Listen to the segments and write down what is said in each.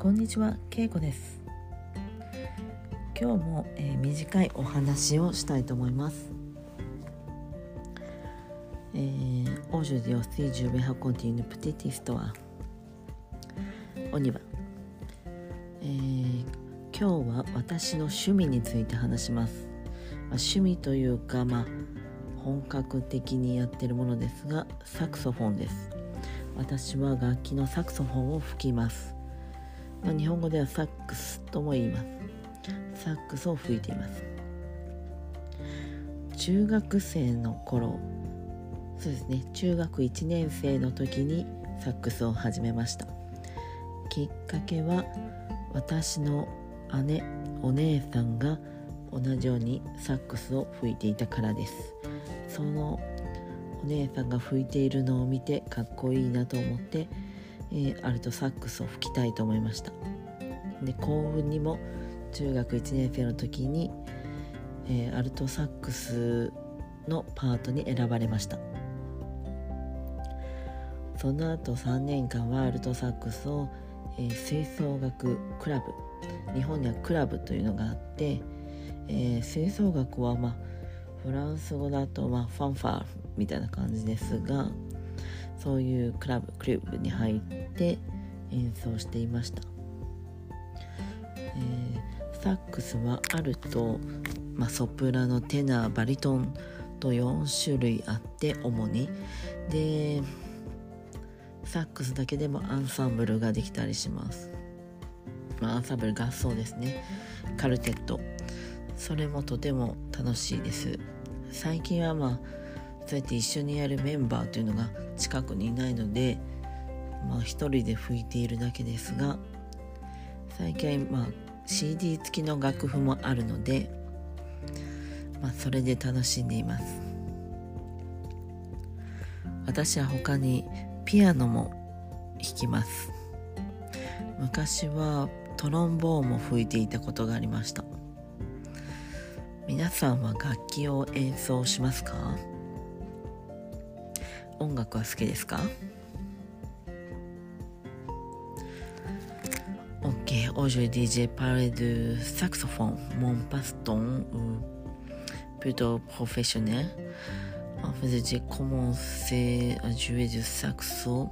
こんにちは、けいこです。今日も、えー、短いお話をしたいと思います。えー、Aujourd'hui aussi je vais raconter une petite histoire On y va えー、今日は私の趣味について話します、まあ、趣味というかまあ本格的にやってるものですがサクソフォンです。私は楽器のサクソフォンを吹きます。まあ、日本語ではサックスとも言います。サックスを吹いています。中学生の頃そうですね中学1年生の時にサックスを始めました。きっかけは私の姉お姉さんが同じようにサックスを吹いていたからです。そのお姉さんが吹いているのを見てかっこいいなと思ってえー、アルトサックスを吹きたいと思いました。で幸運にも中学1年生の時に、えー、アルトサックスのパートに選ばれました。その後3年間はアルトサックスを、えー、吹奏楽クラブ日本にはクラブというのがあって、えー、吹奏楽はまあフランス語だとまあファンファーみたいな感じですがそういうクラブクラブに入って演奏していました、えー、サックスはアルト、まあ、ソプラノテナーバリトンと4種類あって主に。でサックスだけでもアンサンブルができたりします、まあ、アンサンブル合奏ですね。カルテット。それもとても楽しいです。最近はまあそうやって一緒にやるメンバーというのが近くにいないのでまあ一人で吹いているだけですが最近まあ CD 付きの楽譜もあるのでまあそれで楽しんでいます。私は他にピアノも弾きます。昔はトロンボーンも吹いていたことがありました。皆さんは楽器を演奏しますか？音楽は好きですか Ok, aujourd'hui j'ai parlé de saxophone, mon passe-temps ou plutôt professionnel. En fait, j'ai commencé à jouer du saxo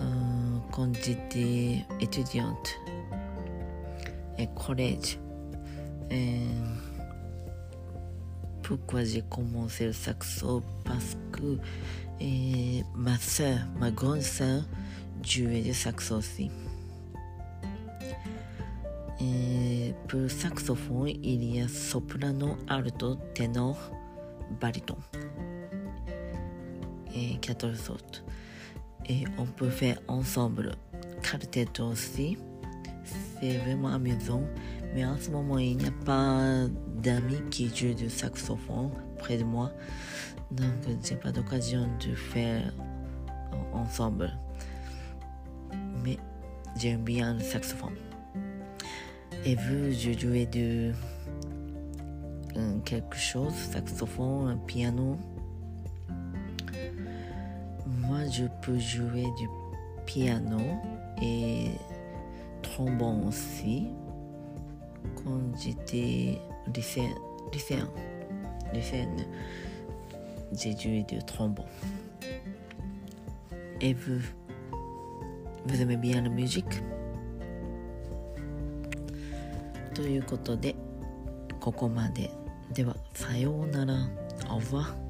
euh, quand j'étais étudiante et collège. Et pourquoi j'ai commencé le saxo? Parce que et ma soeur, ma grande soeur, jouait du saxo aussi. Et pour le saxophone, il y a soprano, alto, ténor, baryton. Et 14 autres. Et on peut faire ensemble quartet aussi. C'est vraiment amusant. Mais en ce moment, il n'y a pas d'amis qui jouent du saxophone près de moi. Donc, j'ai pas d'occasion de faire ensemble. Mais j'aime bien le saxophone. Et vous, je jouais de quelque chose, saxophone, piano. Moi, je peux jouer du piano et trombone aussi. コンジティリセンリセンリセンね。ジェジュイデュトンボ。エブブズメビアのミュージックということでここまで。ではさようなら。あわ。Au